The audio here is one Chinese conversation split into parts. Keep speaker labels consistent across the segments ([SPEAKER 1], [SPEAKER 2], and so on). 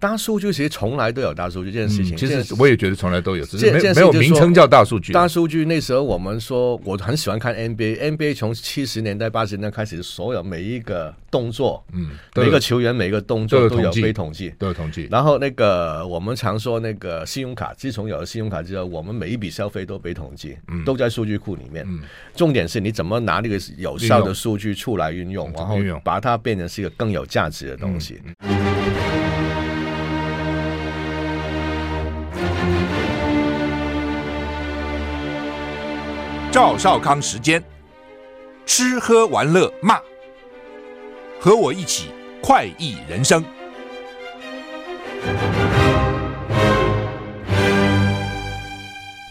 [SPEAKER 1] 大数据其实从来都有大数据这件事情，
[SPEAKER 2] 其实我也觉得从来都有，只是
[SPEAKER 1] 没
[SPEAKER 2] 没有名称叫大数据。
[SPEAKER 1] 大数据那时候我们说，我很喜欢看 NBA，NBA 从七十年代八十年代开始，所有每一个动作，嗯，每一个球员每一个动作都有被统计，
[SPEAKER 2] 都有统计。
[SPEAKER 1] 然后那个我们常说那个信用卡，自从有了信用卡之后，我们每一笔消费都被统计，都在数据库里面。嗯重点是你怎么拿那个有效的数据出来运用，然后把它变成是一个更有价值的东西。
[SPEAKER 3] 赵少康时间，吃喝玩乐骂，和我一起快意人生。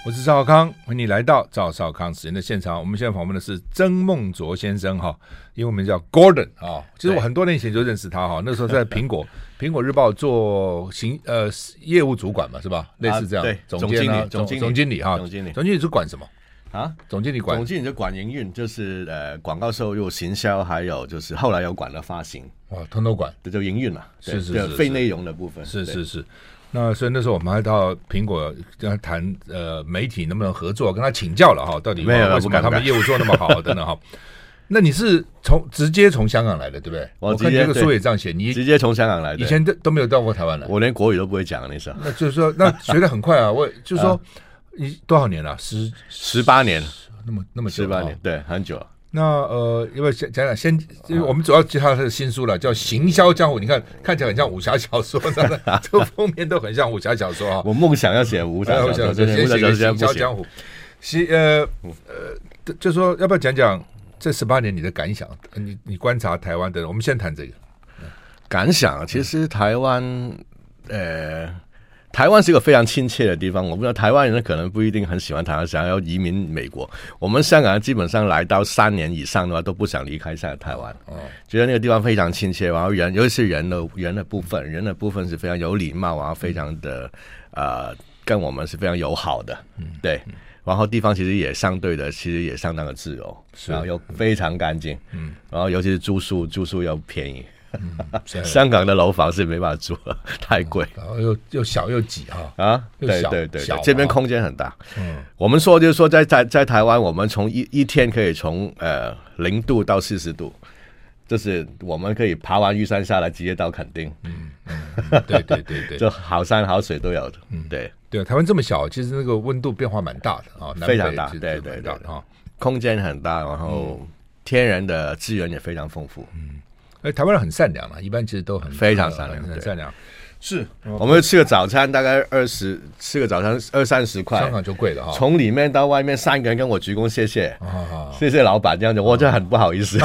[SPEAKER 2] 我是赵少康，欢迎你来到赵少康时间的现场。我们现在访问的是曾梦卓先生哈，英文名叫 Gordon 啊。其实我很多年以前就认识他哈，那时候在 苹果苹果日报做行呃业务主管嘛，是吧？类似这样，
[SPEAKER 1] 对，
[SPEAKER 2] 总经理、总总经理哈，
[SPEAKER 1] 总经理，
[SPEAKER 2] 总经理是管什么？
[SPEAKER 1] 啊，
[SPEAKER 2] 总经理管，
[SPEAKER 1] 总经理就管营运，就是呃广告收入、行销，还有就是后来有管了发行，
[SPEAKER 2] 哇，通通管，
[SPEAKER 1] 这就营运了，
[SPEAKER 2] 是是是，
[SPEAKER 1] 非内容的部分，
[SPEAKER 2] 是是是。那所以那时候我们还到苹果跟他谈呃媒体能不能合作，跟他请教了哈，到底为什么他们业务做那么好 等等哈。那你是从直接从香港来的对不对？我看这个书也这样写，你
[SPEAKER 1] 直接从香港来的，
[SPEAKER 2] 以前都都没有到过台湾来，
[SPEAKER 1] 我连国语都不会讲那时候。
[SPEAKER 2] 那就是说，那学的很快啊，我就是说。你多少年了？十
[SPEAKER 1] 十八年，
[SPEAKER 2] 那么那么
[SPEAKER 1] 十八年，对，很久了。
[SPEAKER 2] 那呃，因为先讲讲先，因为我们主要介绍他的新书了，叫《行销江湖》。你看，看起来很像武侠小说，这个封面都很像武侠小说啊。
[SPEAKER 1] 我梦想要写武侠小说，先写《行销江湖》。
[SPEAKER 2] 行，呃呃，就说要不要讲讲这十八年你的感想？你你观察台湾的，我们先谈这个
[SPEAKER 1] 感想。其实台湾，呃。台湾是一个非常亲切的地方，我不知道台湾人可能不一定很喜欢台湾，想要移民美国。我们香港人基本上来到三年以上的话，都不想离开下台湾。哦，觉得那个地方非常亲切，然后人，尤其是人的人的部分，人的部分是非常有礼貌，然后非常的呃，跟我们是非常友好的。嗯，对。然后地方其实也相对的，其实也相当的自由，然后又非常干净。嗯，然后尤其是住宿，住宿又便宜。嗯、香港的楼房是没办法住了，太贵，然后
[SPEAKER 2] 又又小又挤哈
[SPEAKER 1] 啊，对对对，这边空间很大。嗯，我们说就是说在在在台湾，我们从一一天可以从呃零度到四十度，就是我们可以爬完玉山下来直接到垦丁。
[SPEAKER 2] 嗯嗯，对对对对，
[SPEAKER 1] 就好山好水都有的。嗯，对
[SPEAKER 2] 对，台湾这么小，其实那个温度变化蛮大的啊，
[SPEAKER 1] 非常大，对对对啊，空间很大，然后天然的资源也非常丰富。嗯。
[SPEAKER 2] 哎，台湾人很善良嘛，一般其实都很
[SPEAKER 1] 非常善良，
[SPEAKER 2] 很善良。是，
[SPEAKER 1] 我们吃个早餐大概二十，吃个早餐二三十块，
[SPEAKER 2] 香港就贵了哈。
[SPEAKER 1] 从里面到外面，三个人跟我鞠躬谢谢，谢谢老板这样子，我就很不好意思。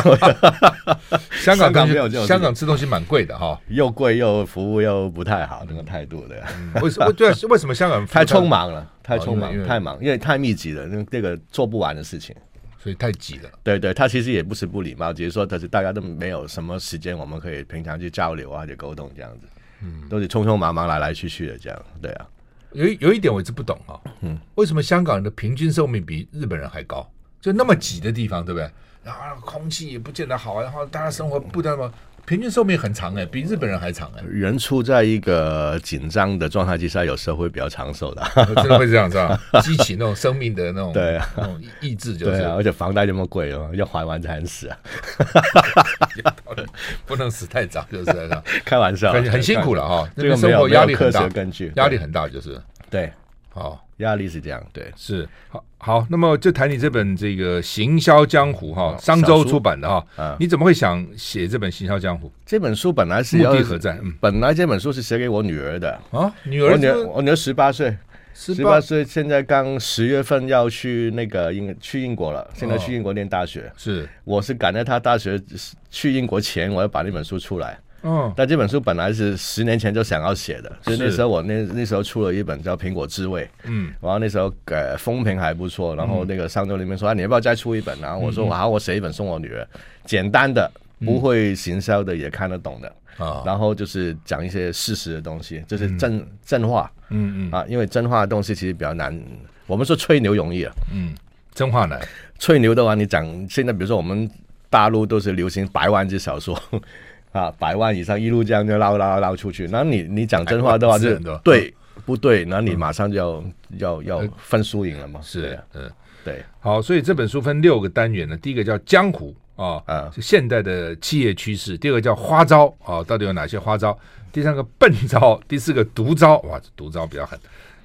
[SPEAKER 2] 香港没有这种，香港吃东西蛮贵的哈，
[SPEAKER 1] 又贵又服务又不太好，那个态度的。
[SPEAKER 2] 为什么？对，为什么香港
[SPEAKER 1] 太匆忙了？太匆忙，太忙，因为太密集了，那这个做不完的事情。
[SPEAKER 2] 所以太挤了，
[SPEAKER 1] 对对，他其实也不是不礼貌，只是说但是大家都没有什么时间，我们可以平常去交流啊，去沟通这样子，嗯，都是匆匆忙忙来来去去的这样，对啊。
[SPEAKER 2] 有有一点我一直不懂啊，嗯，为什么香港人的平均寿命比日本人还高？就那么挤的地方，对不对？然后空气也不见得好，然后大家生活不那么。平均寿命很长哎，比日本人还长哎。
[SPEAKER 1] 人处在一个紧张的状态之下，有时候会比较长寿的，
[SPEAKER 2] 真的会这样子啊，激起那种生命的那种
[SPEAKER 1] 对啊，
[SPEAKER 2] 那种意志就是。
[SPEAKER 1] 对啊，而且房贷这么贵哦，要还完才能死啊。
[SPEAKER 2] 不能死太早，就是这样。
[SPEAKER 1] 开玩笑，
[SPEAKER 2] 很很辛苦了哈。
[SPEAKER 1] 这个生活压力很大，根据
[SPEAKER 2] 压力很大就是
[SPEAKER 1] 对。
[SPEAKER 2] 好，
[SPEAKER 1] 压力是这样，对，
[SPEAKER 2] 是好。好，那么就谈你这本这个《行销江湖》哈，商周出版的哈，嗯，你怎么会想写这本《行销江湖》？
[SPEAKER 1] 这本书本来是
[SPEAKER 2] 目的何在？嗯，
[SPEAKER 1] 本来这本书是写给我女儿的
[SPEAKER 2] 啊，女儿，
[SPEAKER 1] 我女儿，我女儿十八岁，十八岁，现在刚十月份要去那个英去英国了，现在去英国念大学。是，我是赶在她大学去英国前，我要把那本书出来。嗯，但这本书本来是十年前就想要写的，就是那时候我那那时候出了一本叫《苹果滋味》，嗯，然后那时候呃风评还不错，然后那个商周里面说啊，你要不要再出一本？然后我说好，我写一本送我女儿，简单的，不会行销的，也看得懂的。啊。然后就是讲一些事实的东西，就是真真话，嗯嗯。啊，因为真话的东西其实比较难，我们说吹牛容易啊，
[SPEAKER 2] 嗯，真话难，吹
[SPEAKER 1] 牛的话你讲现在比如说我们大陆都是流行百万字小说。啊，百万以上一路这样就捞捞捞出去。然后你你讲真话的话就对不对？然后你马上就要要要分输赢了嘛？
[SPEAKER 2] 是，嗯，
[SPEAKER 1] 对。
[SPEAKER 2] 好，所以这本书分六个单元呢，第一个叫江湖啊，啊，现代的企业趋势；第二个叫花招啊，到底有哪些花招？第三个笨招，第四个毒招，哇，这毒招比较狠。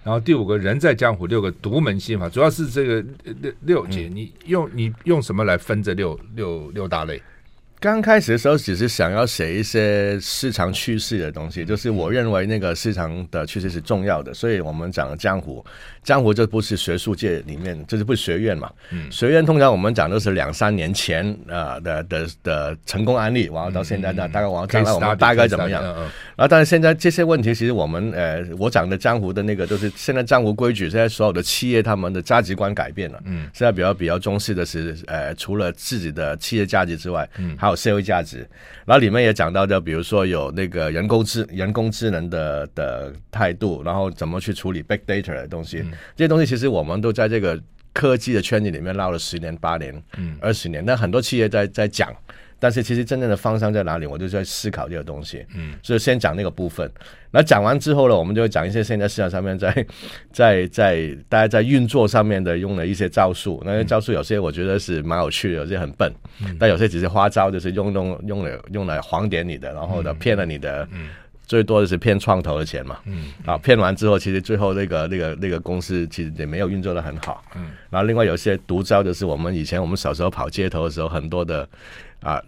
[SPEAKER 2] 然后第五个人在江湖，六个独门心法，主要是这个六六节，你用你用什么来分这六六六大类？
[SPEAKER 1] 刚开始的时候，只是想要写一些市场趋势的东西，就是我认为那个市场的趋势是重要的，所以我们讲江湖。江湖这不是学术界里面，这是不是学院嘛？嗯，学院通常我们讲都是两三年前啊、呃、的的的成功案例，然后到现在呢，大概往将来我们大概怎么样？然后但是现在这些问题，其实我们呃，我讲的江湖的那个就是现在江湖规矩，现在所有的企业他们的价值观改变了。嗯，现在比较比较重视的是呃，除了自己的企业价值之外，嗯，还有社会价值。然后里面也讲到的，比如说有那个人工智人工智能的的态度，然后怎么去处理 big data 的东西。这些东西其实我们都在这个科技的圈子里面绕了十年、八年、嗯、二十年，那很多企业在在讲，但是其实真正的方向在哪里，我就在思考这个东西。嗯，所以先讲那个部分，那讲完之后呢，我们就会讲一些现在市场上面在 在在大家在运作上面的用的一些招数。那些招数有些我觉得是蛮有趣的，有些很笨，嗯、但有些只是花招，就是用用用了用来晃点你的，然后呢骗了你的。嗯嗯最多的是骗创投的钱嘛，嗯，啊，骗完之后，其实最后那个那个那个公司其实也没有运作的很好，嗯，然后另外有些独招就是我们以前我们小时候跑街头的时候，很多的啊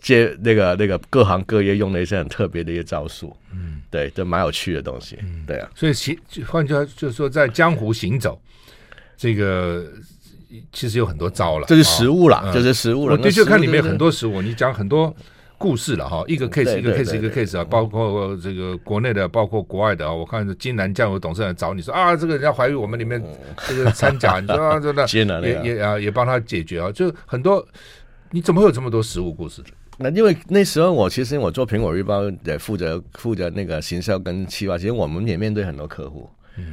[SPEAKER 1] 街那个那个各行各业用的一些很特别的一些招数，嗯，对，都蛮有趣的东西，嗯，对啊，
[SPEAKER 2] 所以其换句话就是说，在江湖行走，这个其实有很多招了，
[SPEAKER 1] 这是实务了，这是实物了，
[SPEAKER 2] 我的确看里面有很多实物，你讲很多。故事了哈，一个 case 一个 case 一个 case 啊，包括这个国内的，包括国外的啊。我看金南酱油董事长找你说啊，这个人家怀疑我们里面这个掺假，你说啊，真的也也啊也帮他解决啊，就很多。你怎么会有这么多实物故事？
[SPEAKER 1] 那因为那时候我其实我做苹果日报也负责负责那个行销跟企划，其实我们也面对很多客户，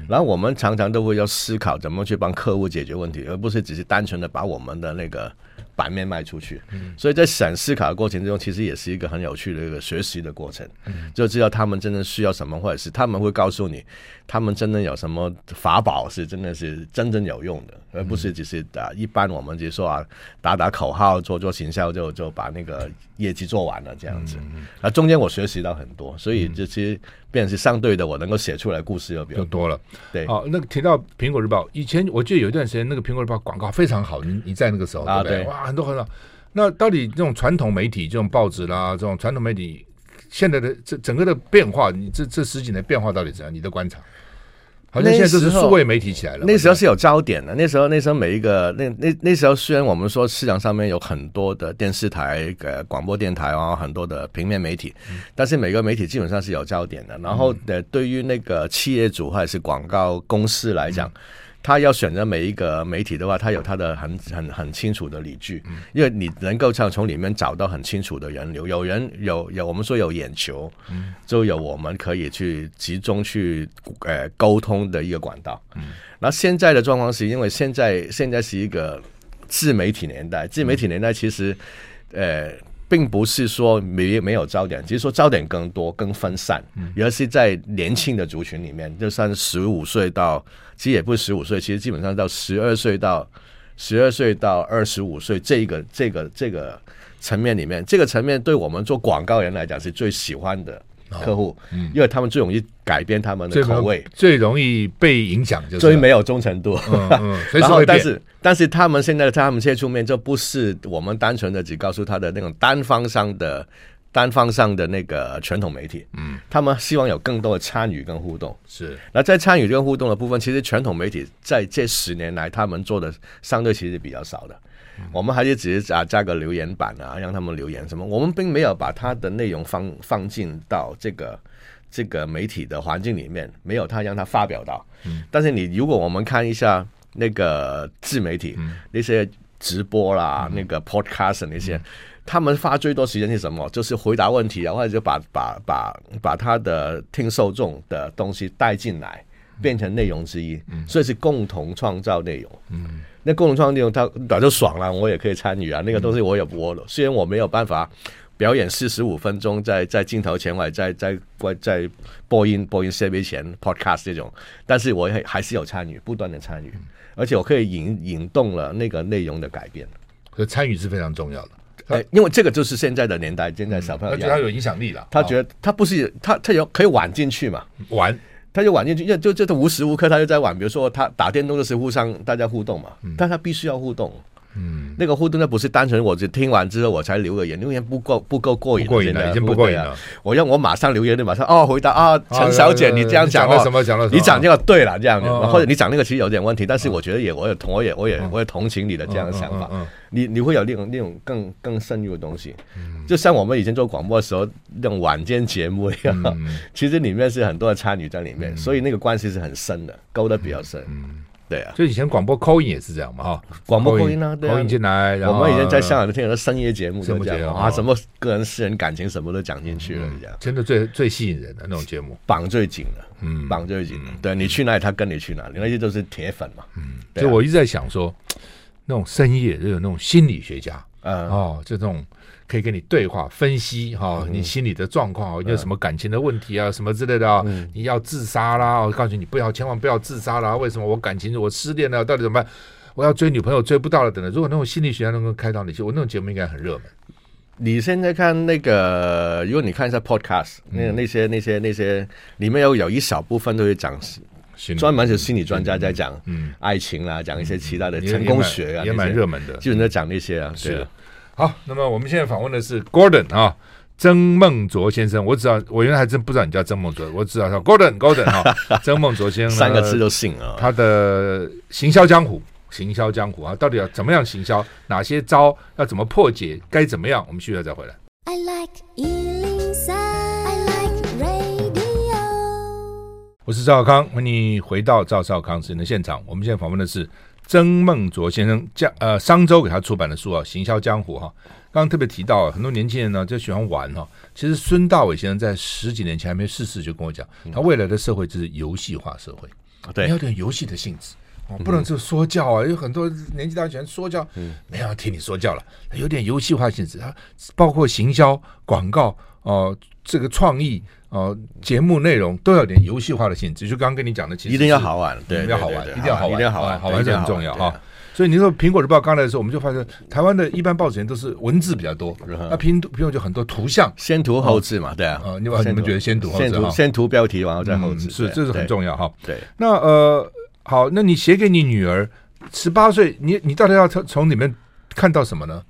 [SPEAKER 1] 然后我们常常都会要思考怎么去帮客户解决问题，而不是只是单纯的把我们的那个。版面卖出去，所以在想思考的过程之中，其实也是一个很有趣的一个学习的过程，就知道他们真正需要什么，或者是他们会告诉你，他们真的有什么法宝是真的是真正有用的，而不是只是啊，一般我们就说啊，打打口号，做做行销，就就把那个业绩做完了这样子。那中间我学习到很多，所以这些变成是相对的，我能够写出来故事又比较
[SPEAKER 2] 多了。
[SPEAKER 1] 对，
[SPEAKER 2] 哦，那个提到苹果日报，以前我记得有一段时间，那个苹果日报广告非常好，你你在那个时候啊，对，哇。很多很好，那到底这种传统媒体，这种报纸啦，这种传统媒体，现在的这整个的变化，你这这十几年变化到底怎样？你的观察？好像现在就是数位媒体起来了。
[SPEAKER 1] 那时候是有焦点的，那时候那时候每一个那那那时候虽然我们说市场上面有很多的电视台、呃广播电台啊，很多的平面媒体，嗯、但是每个媒体基本上是有焦点的。然后的对于那个企业主或者是广告公司来讲。嗯他要选择每一个媒体的话，他有他的很很很清楚的理据，因为你能够像从里面找到很清楚的人流，有人有有我们说有眼球，就有我们可以去集中去呃沟通的一个管道。那现在的状况是因为现在现在是一个自媒体年代，自媒体年代其实呃。并不是说没没有焦点，只是说焦点更多、更分散，而是在年轻的族群里面，就算十五岁到，其实也不是十五岁，其实基本上到十二岁到十二岁到二十五岁这个这个这个层面里面，这个层面对我们做广告人来讲是最喜欢的。客户，嗯，因为他们最容易改变他们的口味，
[SPEAKER 2] 最容易被影响，就是
[SPEAKER 1] 最没有忠诚度。嗯嗯、然后，但是，但是他们现在在他们接触面就不是我们单纯的只告诉他的那种单方向的、单方向的那个传统媒体。嗯，他们希望有更多的参与跟互动。是，那在参与跟互动的部分，其实传统媒体在这十年来他们做的相对其实比较少的。我们还是只是啊加个留言板啊，让他们留言什么。我们并没有把他的内容放放进到这个这个媒体的环境里面，没有他让他发表到。嗯。但是你如果我们看一下那个自媒体、嗯、那些直播啦，嗯、那个 podcast 那些、嗯，他们花最多时间是什么？就是回答问题啊，或者就把把把把他的听受众的东西带进来，变成内容之一。嗯。所以是共同创造内容。嗯。那共同创作内容，他早就爽了，我也可以参与啊。那个东西我也我，虽然我没有办法表演四十五分钟，在在镜头前外，在在在在播音播音设备前 podcast 这种，但是我还还是有参与，不断的参与，而且我可以引引动了那个内容的改变。
[SPEAKER 2] 可参与是非常重要的，
[SPEAKER 1] 哎，因为这个就是现在的年代，现在小朋友，
[SPEAKER 2] 他觉得他有影响力了，
[SPEAKER 1] 他觉得他不是他他有可以玩进去嘛，
[SPEAKER 2] 玩。
[SPEAKER 1] 他就玩进去，就就就他无时无刻他就在玩。比如说他打电动的时候，互相大家互动嘛，嗯、但他必须要互动。嗯，那个互动呢，不是单纯我只听完之后我才留个言，留言不够不够过瘾，
[SPEAKER 2] 过瘾了，已经不过瘾了。
[SPEAKER 1] 我让我马上留言，你马上哦回答啊，陈小姐，你这样讲
[SPEAKER 2] 了什么？讲了什么？
[SPEAKER 1] 你讲这个对了，这样子，或者你讲那个其实有点问题，但是我觉得也我也同我也我也我也同情你的这样的想法。你你会有那种那种更更深入的东西，就像我们以前做广播的时候那种晚间节目一样，其实里面是很多的参与在里面，所以那个关系是很深的，勾的比较深。对啊，
[SPEAKER 2] 就以前广播 call in 也是这样嘛，哈，
[SPEAKER 1] 广播 call in 啊
[SPEAKER 2] ，call in 进来，
[SPEAKER 1] 我们以前在香港都听很多深夜节目，什么节目啊，什么个人私人感情什么都讲进去了，这样。
[SPEAKER 2] 真的最最吸引人的那种节目，
[SPEAKER 1] 绑最紧了，嗯，绑最紧了，对，你去哪里，他跟你去哪里，那些都是铁粉嘛，嗯，
[SPEAKER 2] 所以我一直在想说，那种深夜就有那种心理学家，嗯，哦，就这种。可以跟你对话分析哈、哦，你心里的状况有什么感情的问题啊，什么之类的啊、你要自杀啦，我告诉你不要，千万不要自杀啦。为什么我感情我失恋了，到底怎么办？我要追女朋友追不到了，等等。如果那种心理学家能够开导你，我那种节目应该很热门。
[SPEAKER 1] 你现在看那个，如果你看一下 podcast，那那些那些那些里面有有一小部分都是讲，专门是心理专家在讲，嗯，爱情啦，讲一些其他的成功学啊，
[SPEAKER 2] 也蛮热门的，
[SPEAKER 1] 基本在讲那些啊，是。
[SPEAKER 2] 好，那么我们现在访问的是 Gordon 啊，曾梦卓先生。我知道，我原来还真不知道你叫曾梦卓，我知道叫 Gordon，Gordon 啊，曾梦卓先生
[SPEAKER 1] 三个字都姓啊。
[SPEAKER 2] 他的行销江湖，行销江湖啊，到底要怎么样行销？哪些招要怎么破解？该怎么样？我们续了再回来。I like 103, I like radio。我是赵少康，欢迎你回到赵少康时间的现场。我们现在访问的是。曾孟卓先生，江呃商周给他出版的书啊，《行销江湖》哈，刚刚特别提到，很多年轻人呢就喜欢玩哈。其实孙大伟先生在十几年前还没逝世就跟我讲，他未来的社会就是游戏化社会，对，要点游戏的性质哦，不能就说教啊。有很多年纪大喜欢说教，没有听你说教了，有点游戏化性质啊，包括行销、广告哦，这个创意。哦，节目内容都有点游戏化的性质，就刚刚跟你讲的，其实
[SPEAKER 1] 一定要好玩，对，
[SPEAKER 2] 要好玩，一定要好玩，
[SPEAKER 1] 一定要好玩，
[SPEAKER 2] 好玩是很重要哈。所以你说《苹果日报》刚来的时候，我们就发现台湾的一般报纸都是文字比较多，那苹苹果就很多图像，
[SPEAKER 1] 先图后字嘛，对啊。
[SPEAKER 2] 你把你们觉得先图后字，
[SPEAKER 1] 先图标题，然后再后字，
[SPEAKER 2] 是，这是很重要哈。
[SPEAKER 1] 对，
[SPEAKER 2] 那呃，好，那你写给你女儿，十八岁，你你到底要从从里面看到什么呢？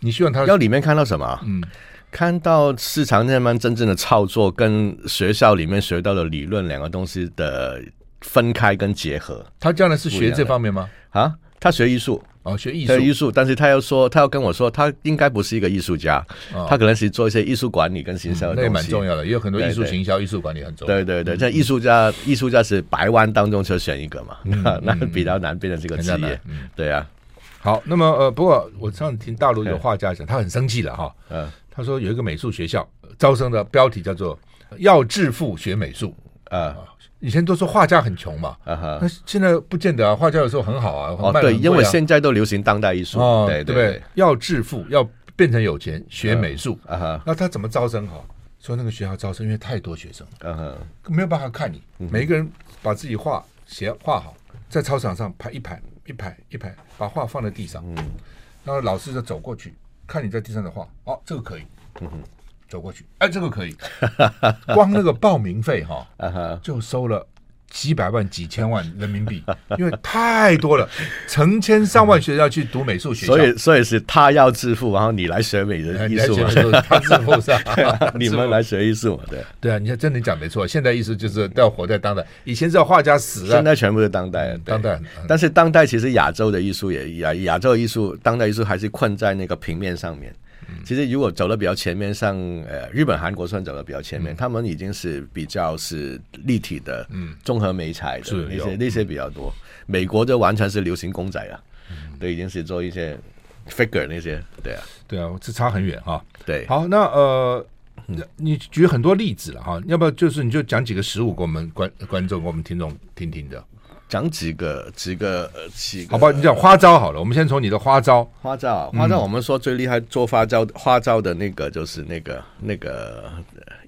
[SPEAKER 2] 你希望她
[SPEAKER 1] 要里面看到什么？嗯。看到市场那边真正的操作，跟学校里面学到的理论两个东西的分开跟结合。
[SPEAKER 2] 他将来是学这方面吗？
[SPEAKER 1] 啊，他学艺术
[SPEAKER 2] 哦，学艺术，
[SPEAKER 1] 学艺术。但是他要说，他要跟我说，他应该不是一个艺术家，哦、他可能是做一些艺术管理跟行销的东西。嗯、那也蛮
[SPEAKER 2] 重要的，也有很多艺术行销、艺术管理很重要。
[SPEAKER 1] 对对对，像艺术家，艺术家是百万当中就选一个嘛，嗯、那比较难变成这个职业。嗯，对啊。
[SPEAKER 2] 好，那么呃，不过我上次听大陆有画家讲，他很生气了哈。嗯。他说有一个美术学校招生的标题叫做“要致富学美术”啊，以前都说画家很穷嘛，啊那现在不见得啊，画家有时候很好啊。
[SPEAKER 1] 哦，对，因为现在都流行当代艺术，对对对，
[SPEAKER 2] 要致富，要变成有钱，学美术啊。那他怎么招生？哈，说那个学校招生因为太多学生，嗯没有办法看你，每一个人把自己画写画好，在操场上排一排一排一排，把画放在地上，嗯，然后老师就走过去。看你在地上的画，哦，这个可以，嗯哼，走过去，哎，这个可以，光那个报名费哈，就收了。几百万、几千万人民币，因为太多了，成千上万学生要去读美术学校，
[SPEAKER 1] 所以所以是他要致富，然后你来学美的艺术，
[SPEAKER 2] 他致富是
[SPEAKER 1] 你们来学艺术嘛？对
[SPEAKER 2] 对啊，你看真的讲没错，现代艺术就是都要活在当代，以前是要画家死了，
[SPEAKER 1] 现在全部是当代，当代。但是当代其实亚洲的艺术也亚亚洲艺术，当代艺术还是困在那个平面上面。其实，如果走的比较前面，像呃日本、韩国算走的比较前面，他们已经是比较是立体的，嗯，综合美彩的那些那些比较多。美国就完全是流行公仔啊，都，已经是做一些 figure 那些，对啊，
[SPEAKER 2] 对啊，这差很远哈。
[SPEAKER 1] 对，
[SPEAKER 2] 好，那呃，你举很多例子了哈，要不要就是你就讲几个实物给我们观观众、给我们听众听听的？
[SPEAKER 1] 讲几个几个几个，
[SPEAKER 2] 好吧，你讲花招好了，我们先从你的花招。
[SPEAKER 1] 花招啊，花招，我们说最厉害做花招花招的那个就是那个那个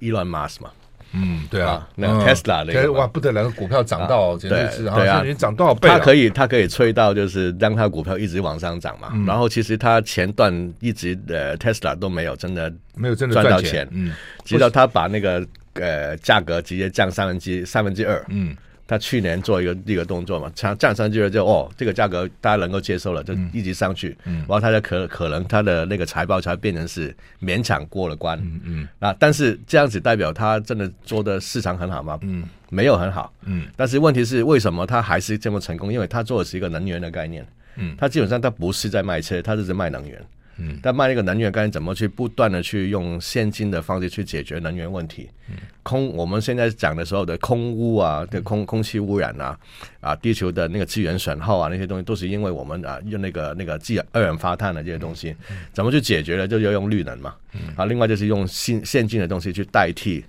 [SPEAKER 1] Elon Musk 嘛。
[SPEAKER 2] 嗯，对啊，
[SPEAKER 1] 那 Tesla 那个
[SPEAKER 2] 哇不得了，股票涨到简直是对啊，涨多少倍？
[SPEAKER 1] 它可以它可以吹到就是让它股票一直往上涨嘛。然后其实它前段一直呃 Tesla 都没有真的
[SPEAKER 2] 没有真的
[SPEAKER 1] 赚到钱，嗯，直到他把那个呃价格直接降三分之三分之二，嗯。他去年做一个一个动作嘛，降降上去就哦，这个价格大家能够接受了，就一直上去，嗯，然后他就可可能他的那个财报才变成是勉强过了关，嗯嗯，啊，但是这样子代表他真的做的市场很好吗？嗯，没有很好，嗯，但是问题是为什么他还是这么成功？因为他做的是一个能源的概念，嗯，他基本上他不是在卖车，他是在卖能源。嗯，但卖那个能源，该怎么去不断的去用现金的方式去解决能源问题？嗯，空我们现在讲的时候的空污啊，的空空气污染啊，啊，地球的那个资源损耗啊，那些东西都是因为我们啊用那个那个二二氧化碳的这些东西，怎么去解决呢？就要用绿能嘛。啊，另外就是用现现金的东西去代替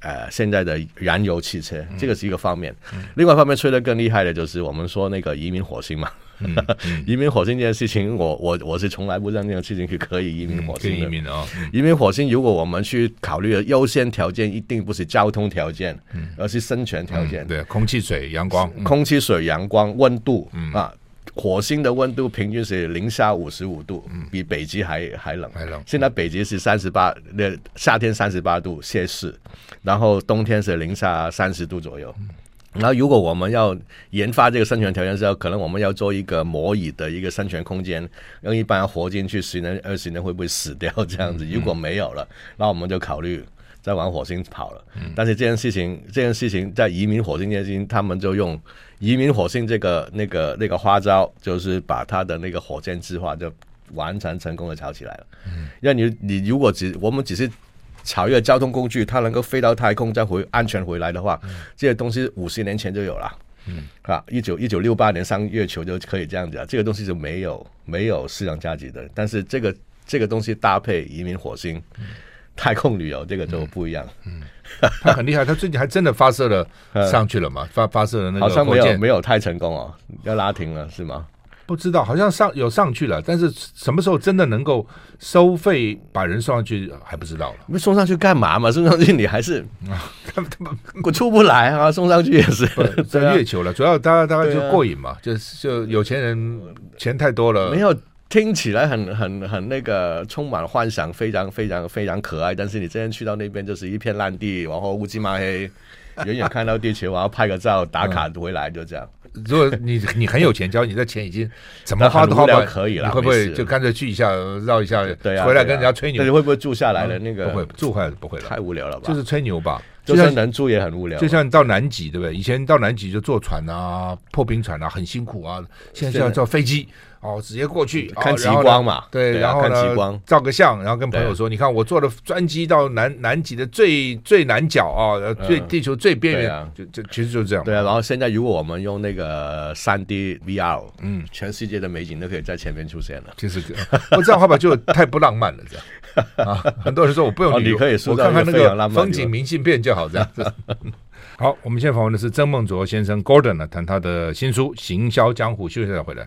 [SPEAKER 1] 呃现在的燃油汽车，这个是一个方面。另外一方面吹得更厉害的就是我们说那个移民火星嘛。嗯嗯、移民火星这件事情，我我我是从来不认这件事情是可以移民火星的。嗯、移民哦，嗯、移民火星，如果我们去考虑的优先条件，一定不是交通条件，嗯、而是生存条件。
[SPEAKER 2] 嗯、对，空气、水、阳光，
[SPEAKER 1] 嗯、空气、水、阳光、温度、嗯、啊，火星的温度平均是零下五十五度，嗯、比北极还还冷。还冷。现在北极是三十八，那夏天三十八度摄氏，然后冬天是零下三十度左右。嗯然后，如果我们要研发这个生存条件之后，可能我们要做一个模拟的一个生存空间，让一般人活进去十年、二十年会不会死掉这样子？如果没有了，那我们就考虑再往火星跑了。但是这件事情，这件事情在移民火星这件事情，他们就用移民火星这个那个那个花招，就是把他的那个火箭计划就完全成功的炒起来了。嗯因为你你如果只我们只是。炒一个交通工具，它能够飞到太空再回安全回来的话，嗯、这些东西五十年前就有了。嗯，啊，一九一九六八年上月球就可以这样子啊，这个东西就没有没有市场价值的。但是这个这个东西搭配移民火星、嗯、太空旅游，这个就不一样。嗯，
[SPEAKER 2] 他很厉害，他最近还真的发射了 上去了嘛？发发射了那个
[SPEAKER 1] 好像没有没有太成功哦，要拉停了是吗？
[SPEAKER 2] 不知道，好像上有上去了，但是什么时候真的能够收费把人送上去还不知道了。
[SPEAKER 1] 你 送上去干嘛嘛？送上去你还是啊，他们他们我出不来啊！送上去也是
[SPEAKER 2] 在月球了，主要大家大家就过瘾嘛，啊、就就有钱人钱太多了。
[SPEAKER 1] 没有听起来很很很那个充满幻想，非常非常非常可爱。但是你真正去到那边就是一片烂地，然后乌漆嘛黑，远远看到地球，然后拍个照打卡回来，就这样。
[SPEAKER 2] 如果你你很有钱，只要你的钱已经怎么花都花不了，
[SPEAKER 1] 可以了，
[SPEAKER 2] 你会不会就干脆去一下绕一下，对啊回来跟人家吹牛？
[SPEAKER 1] 你会不会住下来了？那个
[SPEAKER 2] 不会住还是不会了？
[SPEAKER 1] 太无聊了吧？
[SPEAKER 2] 就是吹牛吧，
[SPEAKER 1] 就算能住也很无聊。
[SPEAKER 2] 就像到南极，对不对？以前到南极就坐船啊，破冰船啊，很辛苦啊。现在就要坐飞机。哦，直接过去
[SPEAKER 1] 看极光嘛？
[SPEAKER 2] 对，然后看极光，照个相，然后跟朋友说：“你看，我坐的专机到南南极的最最南角啊，最地球最边缘，就就其实就是这样。”
[SPEAKER 1] 对啊，然后现在如果我们用那个三 D VR，嗯，全世界的美景都可以在前面出现了。
[SPEAKER 2] 其实，我这样话吧，就太不浪漫了，这样 啊。很多人说我不用旅游，我看看那个风景明信片就好，这样。好，我们现在访问的是曾孟卓先生 Gordon 呢，谈他的新书《行销江湖》，休息再回来。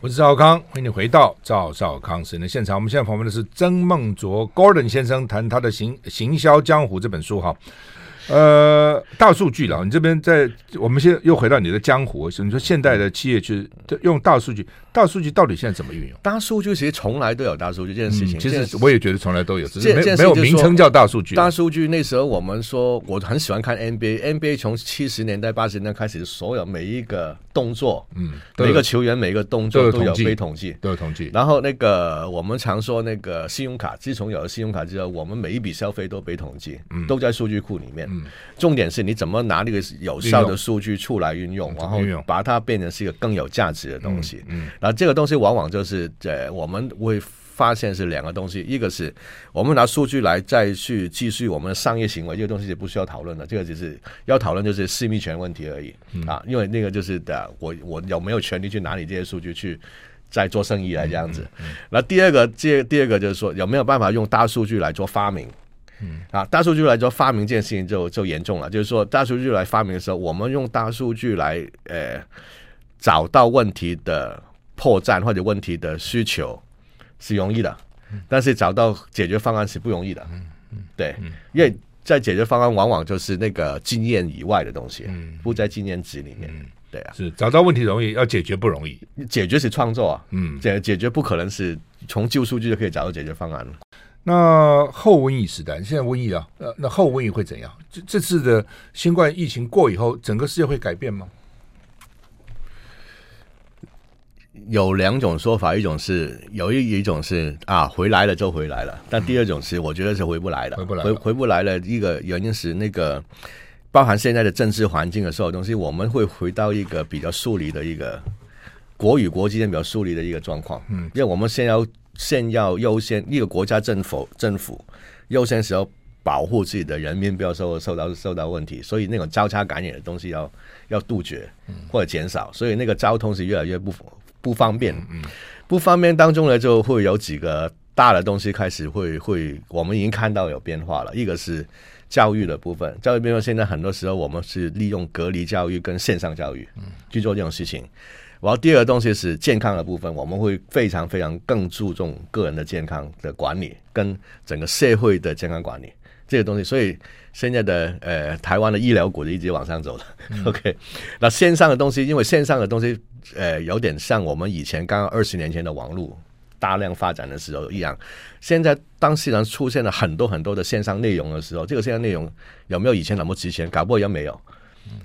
[SPEAKER 2] 我是赵康，欢迎你回到赵少康时的现场。我们现在访问的是曾孟卓 Gordon 先生，谈他的行《行行销江湖》这本书哈。呃，大数据了，你这边在我们现在又回到你的江湖，你说现代的企业去用大数据。大数据到底现在怎么运用？
[SPEAKER 1] 大数据其实从来都有大数据这件事情。
[SPEAKER 2] 其实我也觉得从来都有，只是没没有名称叫大数据。
[SPEAKER 1] 大数据那时候我们说，我很喜欢看 NBA，NBA 从七十年代八十年代开始，所有每一个动作，嗯，每一个球员每一个动作都有被统计，
[SPEAKER 2] 都有统计。
[SPEAKER 1] 然后那个我们常说那个信用卡，自从有了信用卡之后，我们每一笔消费都被统计，都在数据库里面。重点是你怎么拿那个有效的数据出来运用，然后把它变成是一个更有价值的东西。嗯。然后，这个东西往往就是，呃，我们会发现是两个东西，一个是我们拿数据来再去继续我们的商业行为，这个东西是不需要讨论的，这个只是要讨论就是私密权问题而已啊，因为那个就是的，我我有没有权利去拿你这些数据去再做生意来这样子。那第二个，这第二个就是说有没有办法用大数据来做发明？嗯啊，大数据来做发明这件事情就就严重了，就是说大数据来发明的时候，我们用大数据来呃找到问题的破绽或者问题的需求是容易的，但是找到解决方案是不容易的。嗯嗯，对，因为在解决方案往往就是那个经验以外的东西，不在经验值里面。对啊，
[SPEAKER 2] 是找到问题容易，要解决不容易。
[SPEAKER 1] 解决是创作啊，嗯，解解决不可能是从旧数据就可以找到解决方案。
[SPEAKER 2] 那后瘟疫时代，现在瘟疫啊，呃，那后瘟疫会怎样？这这次的新冠疫情过以后，整个世界会改变吗？
[SPEAKER 1] 有两种说法，一种是有一一种是啊，回来了就回来了，但第二种是我觉得是回不来了，回不来了，回回不来了。一个原因是那个包含现在的政治环境的所有东西，我们会回到一个比较疏离的一个国与国之间比较疏离的一个状况。嗯，因为我们先要。先要优先一个国家政府政府优先时候保护自己的人民，不要受受到受到问题，所以那种交叉感染的东西要要杜绝或者减少，所以那个交通是越来越不不方便。不方便当中呢，就会有几个大的东西开始会会，我们已经看到有变化了。一个是教育的部分，教育部分现在很多时候我们是利用隔离教育跟线上教育去做这种事情。然后第二个东西是健康的部分，我们会非常非常更注重个人的健康的管理，跟整个社会的健康管理这个东西。所以现在的呃台湾的医疗股就一直往上走的。嗯、OK，那线上的东西，因为线上的东西呃有点像我们以前刚刚二十年前的网络大量发展的时候一样。现在当市场出现了很多很多的线上内容的时候，这个线上内容有没有以前那么值钱？搞不好也没有。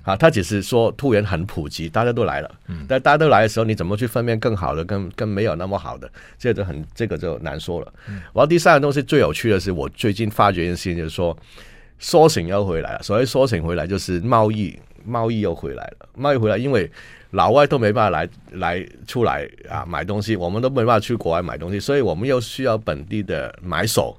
[SPEAKER 1] 啊，他只是说突然很普及，大家都来了。嗯，但大家都来的时候，你怎么去分辨更好的跟跟没有那么好的？这个就很这个就难说了。嗯，然后第三个东西最有趣的是，我最近发觉一件事情，就是说缩型又回来了。所谓缩省回来，就是贸易贸易又回来了。贸易回来，因为老外都没办法来来出来啊买东西，我们都没办法去国外买东西，所以我们又需要本地的买手。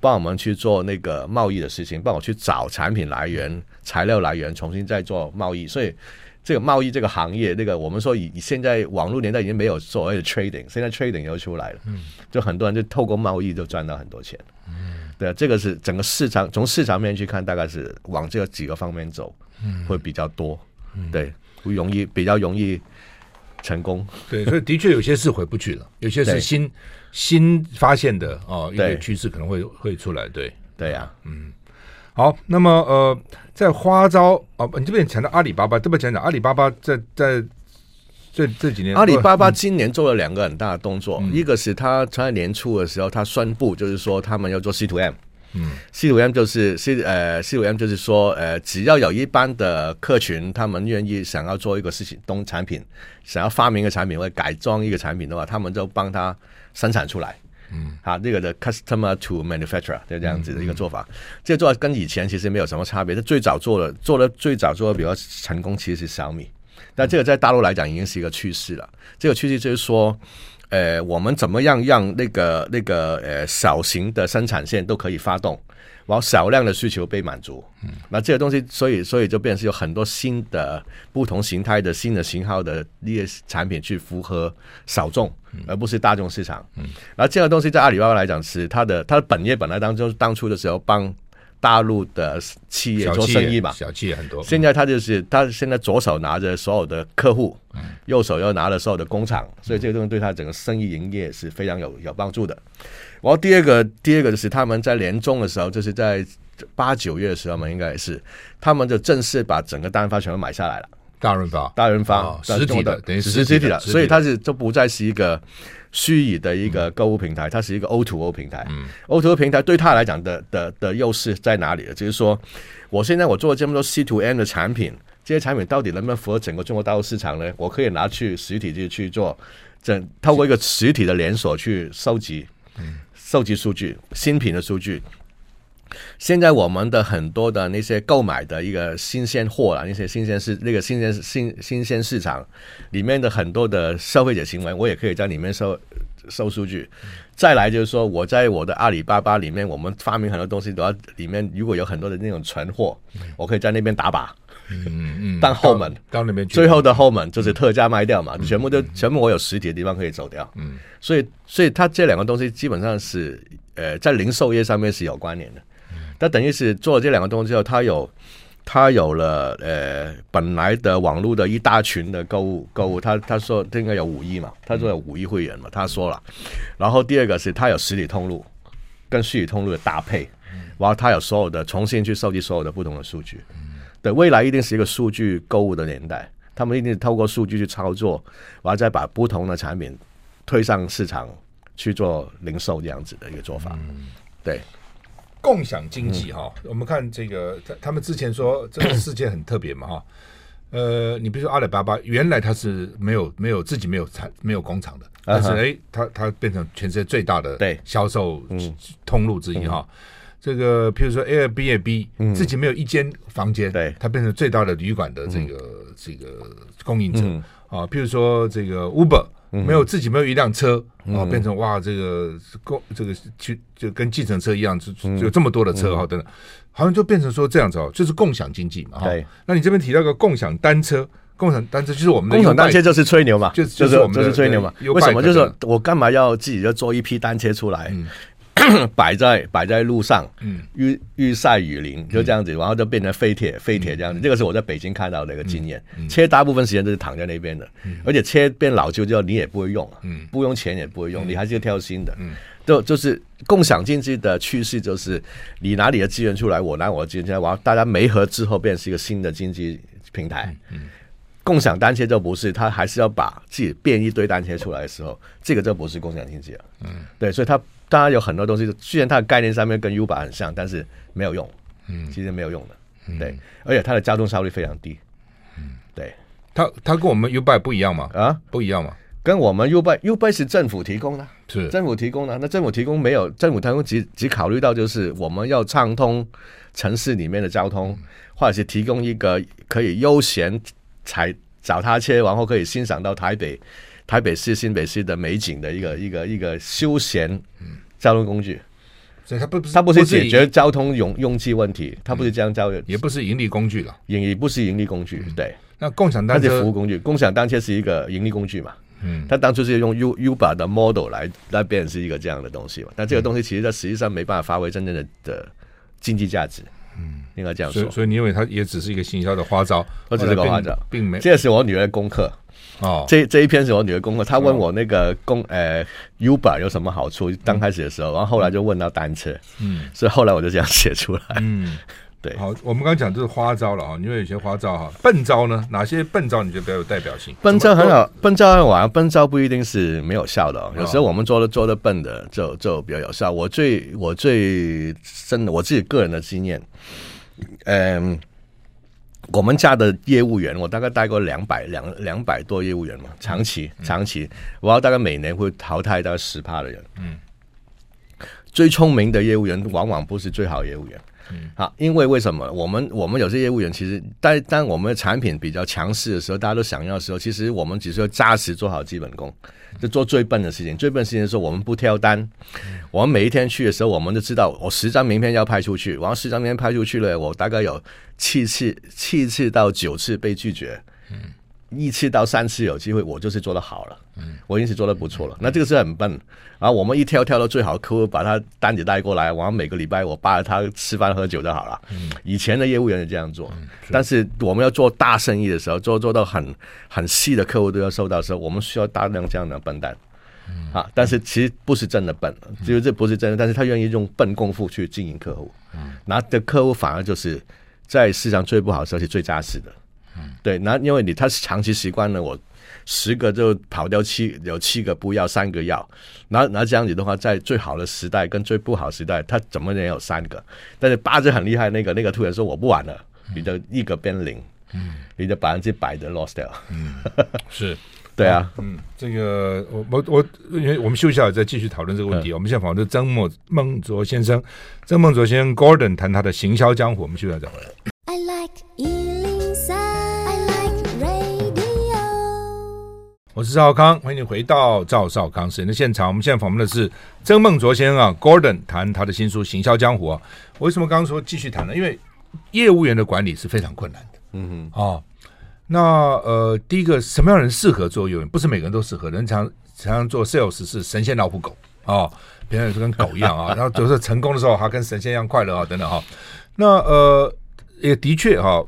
[SPEAKER 1] 帮我们去做那个贸易的事情，帮我去找产品来源、材料来源，重新再做贸易。所以这个贸易这个行业，那个我们说以现在网络年代已经没有所谓的 trading，现在 trading 又出来了，就很多人就透过贸易就赚到很多钱。嗯对，这个是整个市场从市场面去看，大概是往这个几个方面走，会比较多。对，容易比较容易成功。
[SPEAKER 2] 对，所以的确有些是回不去了，有些是新。新发现的哦，一个趋势可能会会出来，对。
[SPEAKER 1] 对呀、啊，
[SPEAKER 2] 嗯，好，那么呃，在花招哦，你这边讲到阿里巴巴，这边讲讲阿里巴巴在在这这几年，
[SPEAKER 1] 阿里巴巴今年做了两个很大的动作，嗯、一个是他在年初的时候，他宣布就是说他们要做 C to M，嗯，C to M 就是 C 呃 C to M 就是说呃，只要有一般的客群，他们愿意想要做一个事情东产品，想要发明一个产品或者改装一个产品的话，他们就帮他。生产出来，嗯，好，这个的 customer to manufacturer 就这样子的一个做法，嗯嗯、这个做法跟以前其实没有什么差别。是最早做的，做的最早做的比较成功，其实是小米。但这个在大陆来讲已经是一个趋势了。这个趋势就是说，呃，我们怎么样让那个那个呃小型的生产线都可以发动。然后少量的需求被满足，嗯，那这个东西，所以所以就变成有很多新的不同形态的新的型号的一些产品去符合小众，而不是大众市场，嗯，然后这个东西在阿里巴巴来讲是它的它的本业本来当中当初的时候帮大陆的企业做生意嘛，
[SPEAKER 2] 小企业很多，
[SPEAKER 1] 现在他就是他现在左手拿着所有的客户，右手又拿了所有的工厂，所以这个东西对他整个生意营业是非常有有帮助的。然后第二个，第二个就是他们在年终的时候，就是在八九月的时候嘛，应该也是，他们就正式把整个单发全部买下来了。
[SPEAKER 2] 大润发，
[SPEAKER 1] 大润发，
[SPEAKER 2] 哦、实体的，等于
[SPEAKER 1] 实体的，所以它是就不再是一个虚拟的一个购物平台，嗯、它是一个 O to O 平台。嗯，O to O 平台对他来讲的的的优势在哪里？就是说，我现在我做了这么多 C to M 的产品，这些产品到底能不能符合整个中国大陆市场呢？我可以拿去实体去去做，整透过一个实体的连锁去收集。嗯。收集数据，新品的数据。现在我们的很多的那些购买的一个新鲜货啊，那些新鲜市那个新鲜新新鲜市场里面的很多的消费者行为，我也可以在里面收收数据。再来就是说，我在我的阿里巴巴里面，我们发明很多东西都要里面如果有很多的那种存货，我可以在那边打靶。嗯嗯，当后门
[SPEAKER 2] 到那边去，
[SPEAKER 1] 最后的后门就是特价卖掉嘛，全部都全部我有实体的地方可以走掉。嗯，所以所以它这两个东西基本上是呃在零售业上面是有关联的。他等于是做了这两个东西之后，他有他有了呃本来的网络的一大群的购物购物，他他说他应该有五亿嘛，他说有五亿会员嘛，他说了。然后第二个是他有实体通路，跟虚拟通路的搭配，然后他有所有的重新去收集所有的不同的数据。对，未来一定是一个数据购物的年代，他们一定透过数据去操作，然后再把不同的产品推上市场去做零售这样子的一个做法。对。
[SPEAKER 2] 共享经济哈，我们看这个，他他们之前说这个世界很特别嘛哈，呃，你比如说阿里巴巴，原来它是没有没有自己没有产没有工厂的，但是哎，它它变成全世界最大的销售通路之一哈。这个譬如说 Airbnb 自己没有一间房间，对，它变成最大的旅馆的这个这个供应者啊。譬如说这个 Uber。没有自己没有一辆车啊，变成哇，这个共这个去就跟计程车一样，就有这么多的车哈，等等，好像就变成说这样子哦，就是共享经济嘛哈。那你这边提到个共享单车，共享单车就是我们的
[SPEAKER 1] 共享单车就是吹牛嘛，就就是我们就是吹牛嘛。为什么？就是我干嘛要自己就做一批单车出来？摆在摆在路上，嗯，日日晒雨淋就这样子，然后就变成废铁，废铁这样子。这个是我在北京看到的一个经验。车大部分时间都是躺在那边的，而且车变老旧之后你也不会用，嗯，不用钱也不会用，你还是要挑新的。嗯，就就是共享经济的趋势，就是你拿你的资源出来，我拿我的资源出来，然后大家没合之后，变成一个新的经济平台。嗯，共享单车就不是，他还是要把自己变一堆单车出来的时候，这个就不是共享经济了。嗯，对，所以他。当然有很多东西，虽然它的概念上面跟 Uber 很像，但是没有用，嗯，其实没有用的，对，而且它的交通效率非常低，嗯，对，
[SPEAKER 2] 它它跟我们 Uber 不一样吗？啊，不一样吗？
[SPEAKER 1] 跟我们 Uber，Uber 是政府提供的，是。政府提供的，那政府提供没有政府提供只只考虑到就是我们要畅通城市里面的交通，或者是提供一个可以悠闲踩脚踏车，然后可以欣赏到台北台北市、新北市的美景的一个一个一个休闲。交通工具，
[SPEAKER 2] 所以它不
[SPEAKER 1] 它不是解决交通拥拥挤问题，它不是这样交，
[SPEAKER 2] 也不是盈利工具了，
[SPEAKER 1] 也不是盈利工具。对，
[SPEAKER 2] 那共享单车
[SPEAKER 1] 是服务工具，共享单车是一个盈利工具嘛？嗯，它当初是用 U Uber 的 model 来来变成是一个这样的东西嘛？但这个东西其实它实际上没办法发挥真正的的经济价值。嗯，应该这样说。
[SPEAKER 2] 所以你认为它也只是一个行销的花招，
[SPEAKER 1] 或者是个花招，
[SPEAKER 2] 并没。
[SPEAKER 1] 这是我女儿的功课。哦，这这一篇是我女儿功课，她问我那个公呃 Uber 有什么好处？刚开始的时候，然后后来就问到单车，嗯，所以后来我就这样写出来，嗯，对。
[SPEAKER 2] 好，我们刚刚讲就是花招了啊，因为有些花招哈，笨招呢，哪些笨招你觉得比较有代表性？
[SPEAKER 1] 笨招很好，笨招很玩，笨招不一定是没有效的哦，有时候我们做的做的笨的就就比较有效。我最我最真的我自己个人的经验，嗯。我们家的业务员，我大概带过两百两两百多业务员嘛，长期长期，我要大概每年会淘汰大概十趴的人。嗯，最聪明的业务员往往不是最好的业务员。嗯，好，因为为什么？我们我们有些业务员其实，但当我们的产品比较强势的时候，大家都想要的时候，其实我们只是要扎实做好基本功，就做最笨的事情。最笨的事情是，我们不挑单。我们每一天去的时候，我们就知道，我十张名片要派出去，然后十张名片派出去了，我大概有七次、七次到九次被拒绝。嗯。一次到三次有机会，我就是做的好了，嗯，我已经是做的不错了。那这个是很笨，然后我们一挑挑到最好的客户，把他单子带过来，然后每个礼拜我扒着他吃饭喝酒就好了。嗯，以前的业务员是这样做，但是我们要做大生意的时候，做做到很很细的客户都要收到的时候，我们需要大量这样的笨蛋。嗯，啊，但是其实不是真的笨，就是这不是真的，但是他愿意用笨功夫去经营客户，嗯，那的客户反而就是在市场最不好的时候是最扎实的。对，那因为你他是长期习惯了，我十个就跑掉七，有七个不要，三个要，那那这样子的话，在最好的时代跟最不好的时代，他怎么也有三个，但是八字很厉害，那个那个突然说我不玩了，你的一个变零，嗯，你的百分之百的 lost 掉，
[SPEAKER 2] 嗯，是，
[SPEAKER 1] 对啊，
[SPEAKER 2] 嗯，这个我我我，因为我们休息一下再继续讨论这个问题，嗯、我们现在访问曾孟孟卓先生，曾孟卓先生 Gordon 谈他的行销江湖，我们休息一下再回来。我是赵康，欢迎你回到赵少康时人的现场。我们现在访问的是曾孟卓先生啊，Gordon 谈他的新书《行销江湖》啊。为什么刚刚说继续谈呢？因为业务员的管理是非常困难的。嗯哼，啊，那呃，第一个什么样的人适合做业务员？不是每个人都适合。人常常常做 sales 是神仙老虎狗哦，别人是跟狗一样啊，然后就是成功的时候还跟神仙一样快乐啊，等等哈。那呃，也的确哈，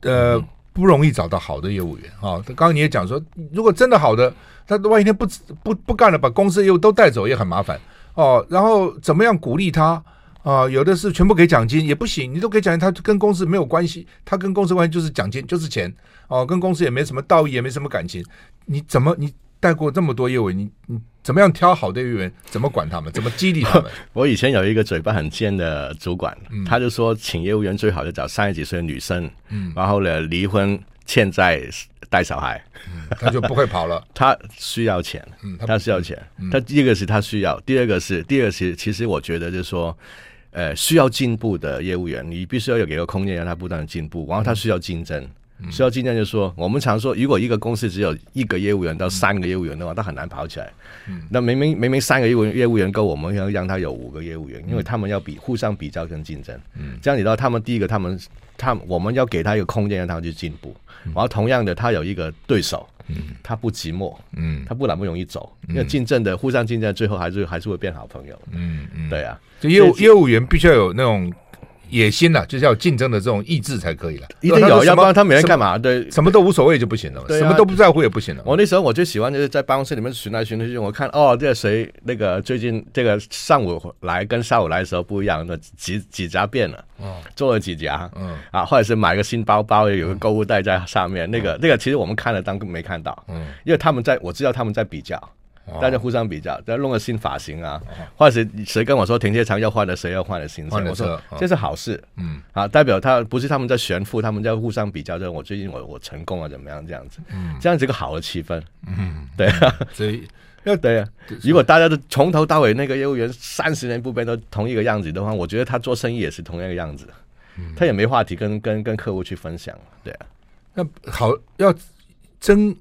[SPEAKER 2] 呃，不容易找到好的业务员啊。刚刚你也讲说，如果真的好的，他万一天不不不干了，把公司业务都带走也很麻烦哦。然后怎么样鼓励他啊？有的是全部给奖金也不行，你都给奖金，他跟公司没有关系，他跟公司关系就是奖金就是钱哦，跟公司也没什么道义，也没什么感情。你怎么你带过这么多业务员，你你？怎么样挑好的业务员？怎么管他们？怎么激励他们？
[SPEAKER 1] 我以前有一个嘴巴很尖的主管，嗯、他就说，请业务员最好就找三十几岁的女生，嗯，然后呢，离婚欠债带小孩，
[SPEAKER 2] 嗯，他就不会跑了。
[SPEAKER 1] 他需要钱，嗯，他需要钱。他第一个是他需要，第二个是第二个是其实我觉得就是说，呃，需要进步的业务员，你必须要有给个空间让他不断的进步，然后他需要竞争。嗯需要今天就说，我们常说，如果一个公司只有一个业务员到三个业务员的话，他很难跑起来。嗯，那明明明明三个业务业务员够，我们要让他有五个业务员，因为他们要比互相比较跟竞争。嗯，这样你知道，他们第一个，他们他我们要给他一个空间，让他去进步。然后同样的，他有一个对手，嗯，他不寂寞，嗯，他不那么容易走，因为竞争的互相竞争，最后还是还是会变好朋友。嗯嗯，对啊，
[SPEAKER 2] 就业务业务员必须要有那种。野心呐、啊，就是要竞争的这种意志才可以了。
[SPEAKER 1] 一定有，要不然他每天干嘛？对，
[SPEAKER 2] 什么都无所谓就不行了。什么都不在乎也不行了。
[SPEAKER 1] 我那时候我最喜欢就是在办公室里面巡来巡去，我看哦，这个谁那个最近这个上午来跟下午来的时候不一样，那几几家变了，嗯，做了几家，嗯啊，或者是买个新包包，有个购物袋在上面，嗯、那个那个其实我们看了当没看到，嗯，因为他们在我知道他们在比较。大家互相比较，再弄个新发型啊，或者是谁跟我说停车场要换了，谁要换了新车，我说这是好事，嗯，啊，代表他不是他们在炫富，他们在互相比较，就我最近我我成功了怎么样这样子，嗯，这样子一个好的气氛，嗯，对啊，所以要对啊，如果大家都从头到尾那个业务员三十年不变都同一个样子的话，我觉得他做生意也是同样的样子，他也没话题跟跟跟客户去分享，对啊，
[SPEAKER 2] 那好要争。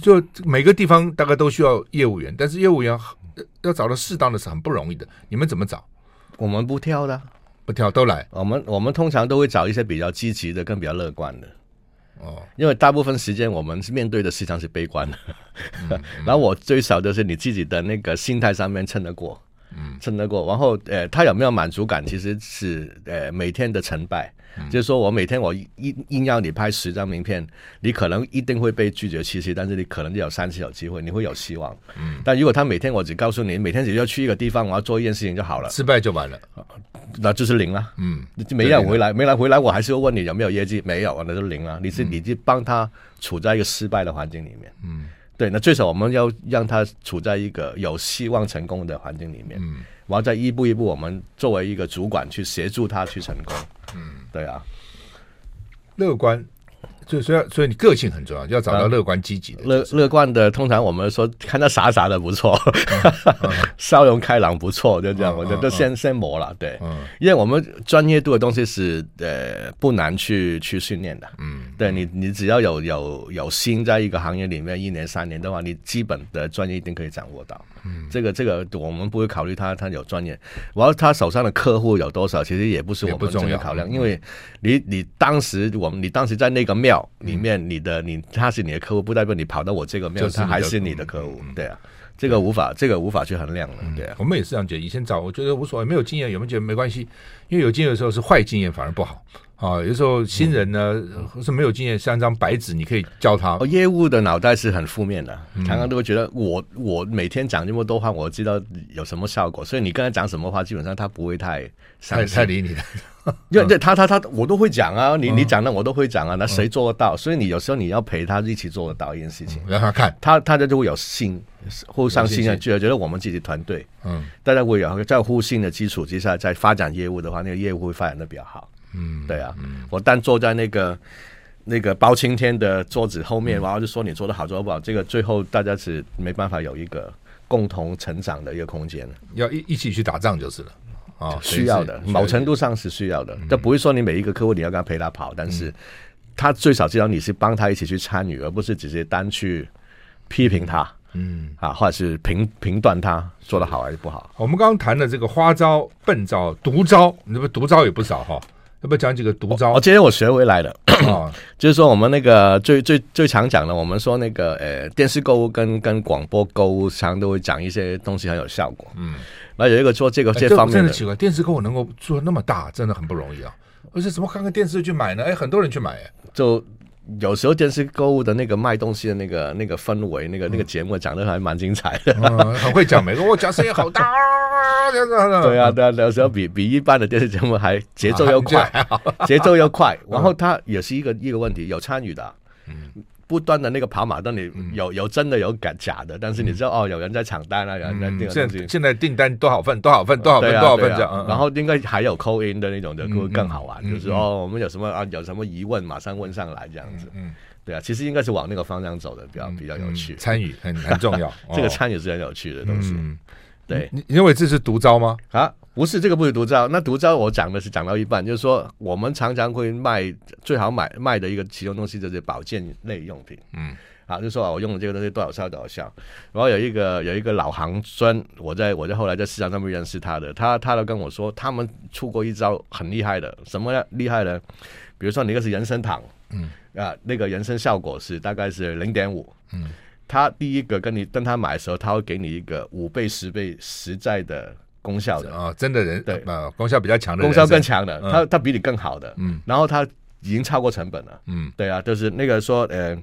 [SPEAKER 2] 就每个地方大概都需要业务员，但是业务员要找到适当的是很不容易的。你们怎么找？
[SPEAKER 1] 我们不挑的，
[SPEAKER 2] 不挑都来。
[SPEAKER 1] 我们我们通常都会找一些比较积极的，跟比较乐观的。哦，因为大部分时间我们是面对的市场是悲观的。然后我最少就是你自己的那个心态上面撑得过，嗯，撑得过。然后呃，他有没有满足感，其实是呃每天的成败。就是说我每天我硬硬要你拍十张名片，你可能一定会被拒绝七次，但是你可能就有三次有机会，你会有希望。嗯，但如果他每天我只告诉你，每天只要去一个地方，我要做一件事情就好了，
[SPEAKER 2] 失败就完了，
[SPEAKER 1] 那就是零了。嗯，没人回来，没来回来，我还是会问你有没有业绩，没有，那就零了。你是你就帮他处在一个失败的环境里面。嗯，对，那最少我们要让他处在一个有希望成功的环境里面。嗯，然后再一步一步，我们作为一个主管去协助他去成功。嗯，对啊，
[SPEAKER 2] 乐观。所以，所以，所以你个性很重要，就要找到乐观积极的。
[SPEAKER 1] 乐乐观的，通常我们说看他傻傻的不错，笑容开朗不错，就这样，我觉得先先磨了。对，因为我们专业度的东西是呃不难去去训练的。嗯，对你，你只要有有有心在一个行业里面一年三年的话，你基本的专业一定可以掌握到。嗯，这个这个我们不会考虑他他有专业，然后他手上的客户有多少，其实也不是我们重要。考量，因为你你当时我们你当时在那个庙。里面你的你他是你的客户，不代表你跑到我这个庙，他还是你的客户，对啊，这个无法这个无法去衡量的，对啊，
[SPEAKER 2] 我们也是这样觉得。以前找我觉得无所谓，没有经验有没有觉得没关系，因为有经验的时候是坏经验反而不好啊。有时候新人呢是没有经验，像一张白纸，你可以教他。
[SPEAKER 1] 业务的脑袋是很负面的，常常都会觉得我我每天讲这么多话，我知道有什么效果，所以你跟他讲什么话，基本上他不会太
[SPEAKER 2] 太太理你的。
[SPEAKER 1] 因为他他他我都会讲啊，你你讲的我都会讲啊，那谁做得到？所以你有时候你要陪他一起做得到一件事情，
[SPEAKER 2] 让他看，
[SPEAKER 1] 他他就会有信，互相信任，觉得觉得我们自己团队，嗯，大家会有在互信的基础之下，在发展业务的话，那个业务会发展的比较好。嗯，对啊，我单坐在那个那个包青天的桌子后面，然后就说你做的好做得不好，这个最后大家是没办法有一个共同成长的一个空间，
[SPEAKER 2] 要一一起去打仗就是了。
[SPEAKER 1] 哦，需要的，某程度上是需要的。这不会说你每一个客户你要跟他陪他跑，但是他最少知道你是帮他一起去参与，而不是只是单去批评他，嗯啊，或者是评评断他做的好还是不好。
[SPEAKER 2] 我们刚刚谈的这个花招、笨招、毒招，你这不毒招也不少哈。要不要讲几个毒招？
[SPEAKER 1] 我今天我学回来了，就是说我们那个最最最常讲的，我们说那个呃电视购物跟跟广播购物，常常都会讲一些东西很有效果。嗯，那有一个做这个这方面的，
[SPEAKER 2] 真的奇怪，电视购物能够做那么大，真的很不容易啊。而且怎么看看电视去买呢？哎，很多人去买，
[SPEAKER 1] 就。有时候电视购物的那个卖东西的那个那个氛围，那个那个节目讲的还蛮精彩的，
[SPEAKER 2] 嗯、很会讲，每个我讲声音好大，
[SPEAKER 1] 对啊，对啊，有时候比比一般的电视节目还节奏要快，节奏要快，然后它也是一个一个问题，有参与的，嗯。不断的那个跑马灯，里有有真的有假假的，但是你知道哦，有人在抢单啊，有人在订。
[SPEAKER 2] 现在订单多少份？多少份？多少份？多少份？这样。然
[SPEAKER 1] 后应该还有 call in 的那种的，会更好玩。就是哦，我们有什么啊？有什么疑问，马上问上来这样子。嗯，对啊，其实应该是往那个方向走的，比较比较有趣。
[SPEAKER 2] 参与很很重要，
[SPEAKER 1] 这个参与是很有趣的东西。对，
[SPEAKER 2] 你认为这是毒招吗？
[SPEAKER 1] 啊？不是这个不是毒招，那毒招我讲的是讲到一半，就是说我们常常会卖最好买卖的一个其中东西就是保健类用品，嗯，啊，就说啊我用的这个东西多少效多少效，然后有一个有一个老行专，我在我在后来在市场上面认识他的，他他都跟我说他们出过一招很厉害的，什么样厉害呢？比如说你那个是人参糖，嗯，啊，那个人参效果是大概是零点五，嗯，他第一个跟你跟他买的时候，他会给你一个五倍十倍实在的。功效的。
[SPEAKER 2] 啊，真的人对。啊，功效比较强的，
[SPEAKER 1] 功效更强的，他他比你更好的，嗯，然后他已经超过成本了，嗯，对啊，就是那个说，呃，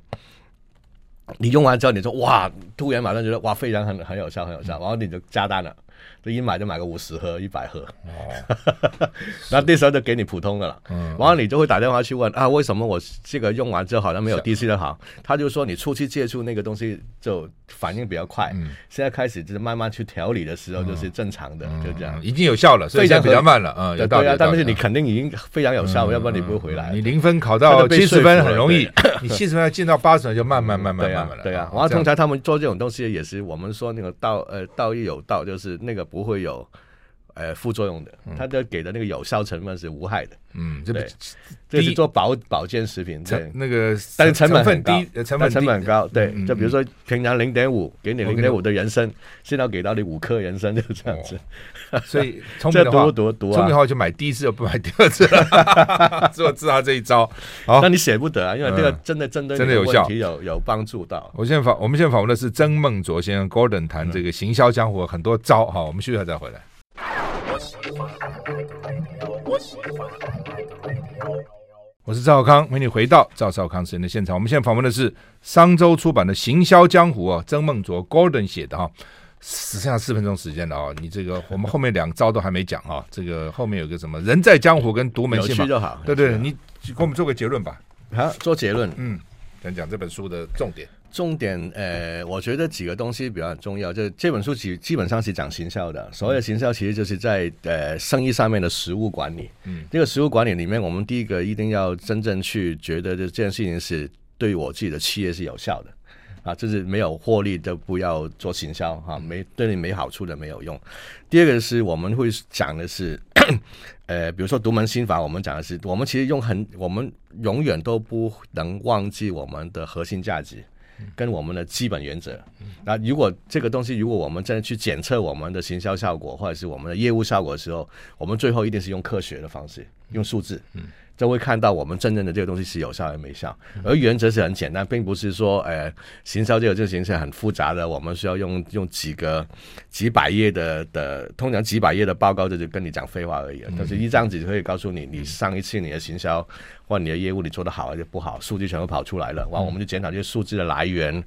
[SPEAKER 1] 你用完之后你说哇，突然马上觉得哇，非常很很有效，很有效，然后你就加单了。这一买就买个五十盒、一百盒，哦，那时候就给你普通的了，嗯，然后你就会打电话去问啊，为什么我这个用完之后好像没有第一次的好？他就说你初期接触那个东西就反应比较快，嗯，现在开始就是慢慢去调理的时候就是正常的，就这样，
[SPEAKER 2] 已经有效了，所以现在比较慢了，嗯，有道理，
[SPEAKER 1] 但是你肯定已经非常有效，要不然你不会回来。
[SPEAKER 2] 你零分考到七十分很容易，你七十分进到八十分就慢慢慢慢慢慢了，
[SPEAKER 1] 对啊，然后通常他们做这种东西也是我们说那个道呃道义有道，就是那个。不会有，呃，副作用的，它的给的那个有效成分是无害的。嗯，对，这是做保保健食品，对，
[SPEAKER 2] 那个
[SPEAKER 1] 但是成本很低，
[SPEAKER 2] 成本成本很高。
[SPEAKER 1] 对，就比如说平常零点五，给你零点五的人参，现在给到你五克人参，就这样子。
[SPEAKER 2] 所以聪明的话，聪明的话就买第一次，不买第二次了。只有知道这一招，好，
[SPEAKER 1] 那你舍不得啊，因为这个真的真的真的有效，有有帮助到。
[SPEAKER 2] 我现在访，我们现在访问的是曾孟卓先生，Gordon 谈这个行销江湖很多招。哈，我们休息下再回来。我是赵少康，欢迎你回到赵少康时间的现场。我们现在访问的是商周出版的《行销江湖》啊，曾孟卓 Gordon 写的哈，只剩下四分钟时间了啊！你这个我们后面两招都还没讲啊，这个后面有个什么人在江湖跟独门戏
[SPEAKER 1] 就好，
[SPEAKER 2] 对对，你给我们做个结论吧。
[SPEAKER 1] 好，做结论，
[SPEAKER 2] 嗯，讲讲这本书的重点。
[SPEAKER 1] 重点，呃，我觉得几个东西比较重要。就这本书基基本上是讲行销的，所谓的行销其实就是在呃生意上面的实物管理。嗯，这个实务管理里面，我们第一个一定要真正去觉得这件事情是对我自己的企业是有效的啊，就是没有获利的不要做行销哈，没对你没好处的没有用。第二个是我们会讲的是，呃，比如说独门心法，我们讲的是，我们其实用很，我们永远都不能忘记我们的核心价值。跟我们的基本原则，那如果这个东西，如果我们真的去检测我们的行销效果或者是我们的业务效果的时候，我们最后一定是用科学的方式，用数字。就会看到我们真正的这个东西是有效还是没效，而原则是很简单，并不是说，呃，行销这个这个形式很复杂的，我们需要用用几个几百页的的，通常几百页的报告就就跟你讲废话而已，但是一张纸就可以告诉你，你上一次你的行销或你的业务你做的好还是不好，数据全部跑出来了，完我们就检讨这些数字的来源。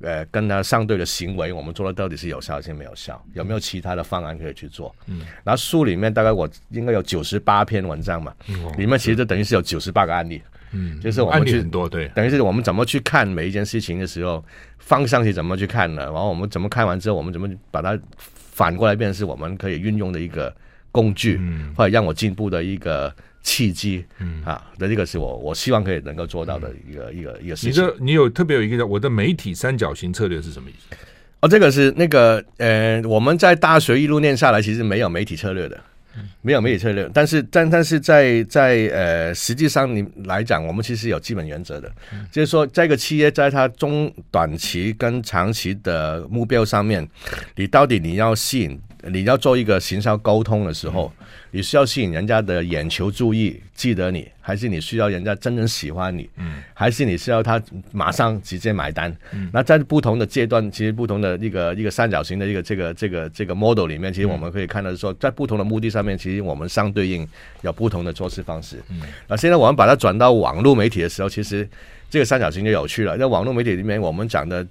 [SPEAKER 1] 呃，跟他相对的行为，我们做的到底是有效还是没有效？有没有其他的方案可以去做？嗯，然后书里面大概我应该有九十八篇文章嘛，嗯、里面其实就等于是有九十八个案例，嗯，就是我们去
[SPEAKER 2] 很多对，
[SPEAKER 1] 等于是我们怎么去看每一件事情的时候，方向是怎么去看的，然后我们怎么看完之后，我们怎么把它反过来变成是我们可以运用的一个工具，嗯、或者让我进步的一个。契机，嗯啊，那这个是我我希望可以能够做到的一个、嗯、一个一个事情。
[SPEAKER 2] 你这你有特别有一个叫我的媒体三角形策略是什么意思？
[SPEAKER 1] 哦，这个是那个呃，我们在大学一路念下来，其实没有媒体策略的，没有媒体策略。但是但但是在在呃，实际上你来讲，我们其实有基本原则的，嗯、就是说这个企业在它中短期跟长期的目标上面，你到底你要吸引，你要做一个行销沟通的时候。嗯你需要吸引人家的眼球注意，记得你，还是你需要人家真正喜欢你？嗯，还是你需要他马上直接买单？嗯，那在不同的阶段，其实不同的一个一个三角形的一个这个这个这个 model 里面，其实我们可以看到说，在不同的目的上面，其实我们相对应有不同的做事方式。嗯，那现在我们把它转到网络媒体的时候，其实这个三角形就有趣了。在网络媒体里面，我们讲的。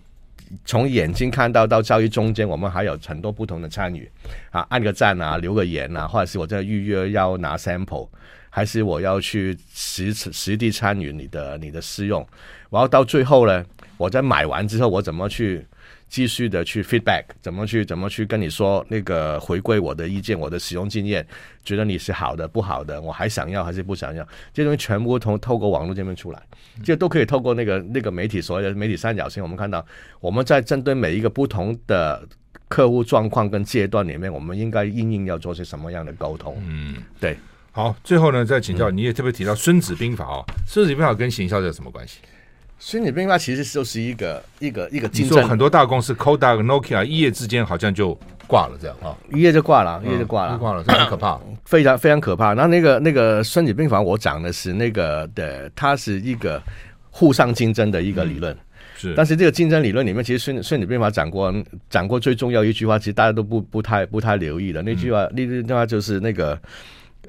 [SPEAKER 1] 从眼睛看到到交易中间，我们还有很多不同的参与啊，按个赞啊，留个言啊，或者是我在预约要拿 sample，还是我要去实实地参与你的你的试用，然后到最后呢，我在买完之后，我怎么去？继续的去 feedback，怎么去怎么去跟你说那个回归我的意见，我的使用经验，觉得你是好的不好的，我还想要还是不想要，这东西全部从透过网络这边出来，这都可以透过那个那个媒体所谓的媒体三角形，我们看到我们在针对每一个不同的客户状况跟阶段里面，我们应该应应要做些什么样的沟通？嗯，对。
[SPEAKER 2] 好，最后呢，再请教，你也特别提到《孙子兵法》哦，《孙子兵法》跟行销有什么关系？
[SPEAKER 1] 孙子兵法其实就是一个一个一个
[SPEAKER 2] 竞争，很多大公司 c o d a k、Nokia 一夜之间好像就挂了，这样啊，
[SPEAKER 1] 一夜就挂了，一夜就挂了，
[SPEAKER 2] 挂了，这很可怕，
[SPEAKER 1] 非常非常可怕。那那个那个孙子兵法，我讲的是那个的，它是一个互相竞争的一个理论，是。但是这个竞争理论里面，其实孙孙子兵法讲过讲过最重要一句话，其实大家都不不太不太留意的那句话，那句话就是那个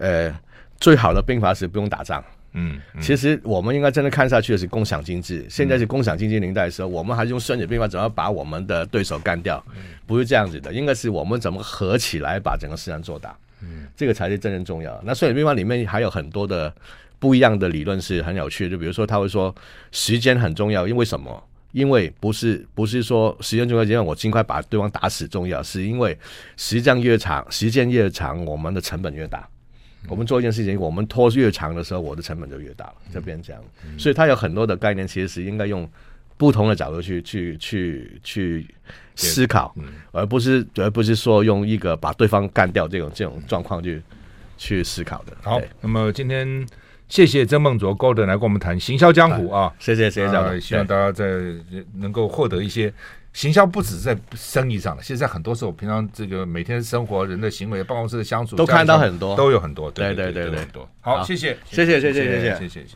[SPEAKER 1] 呃，最好的兵法是不用打仗。嗯，嗯，其实我们应该真的看下去的是共享经济。现在是共享经济年代的时候，我们还是用孙子兵法怎么把我们的对手干掉？不是这样子的，应该是我们怎么合起来把整个市场做大。嗯，这个才是真正重要。那孙子兵法里面还有很多的不一样的理论是很有趣的，就比如说他会说时间很重要，因为什么？因为不是不是说时间重要，因为我尽快把对方打死重要，是因为时间越长，时间越长，我们的成本越大。我们做一件事情，我们拖越长的时候，我的成本就越大了，就变这样。所以它有很多的概念，其实是应该用不同的角度去去去去思考，而不是而不是说用一个把对方干掉这种这种状况去去思考的。
[SPEAKER 2] 好，那么今天谢谢曾孟卓 Golden 来跟我们谈行销江湖啊，
[SPEAKER 1] 谢谢谢谢，
[SPEAKER 2] 呃，希望大家在能够获得一些。行销不止在生意上了，现在很多时候，平常这个每天生活、人的行为、办公室的相处，
[SPEAKER 1] 都看到很多，
[SPEAKER 2] 都有很多，
[SPEAKER 1] 对对对对，
[SPEAKER 2] 很多。好，谢谢，
[SPEAKER 1] 谢谢，谢谢，谢谢，谢谢。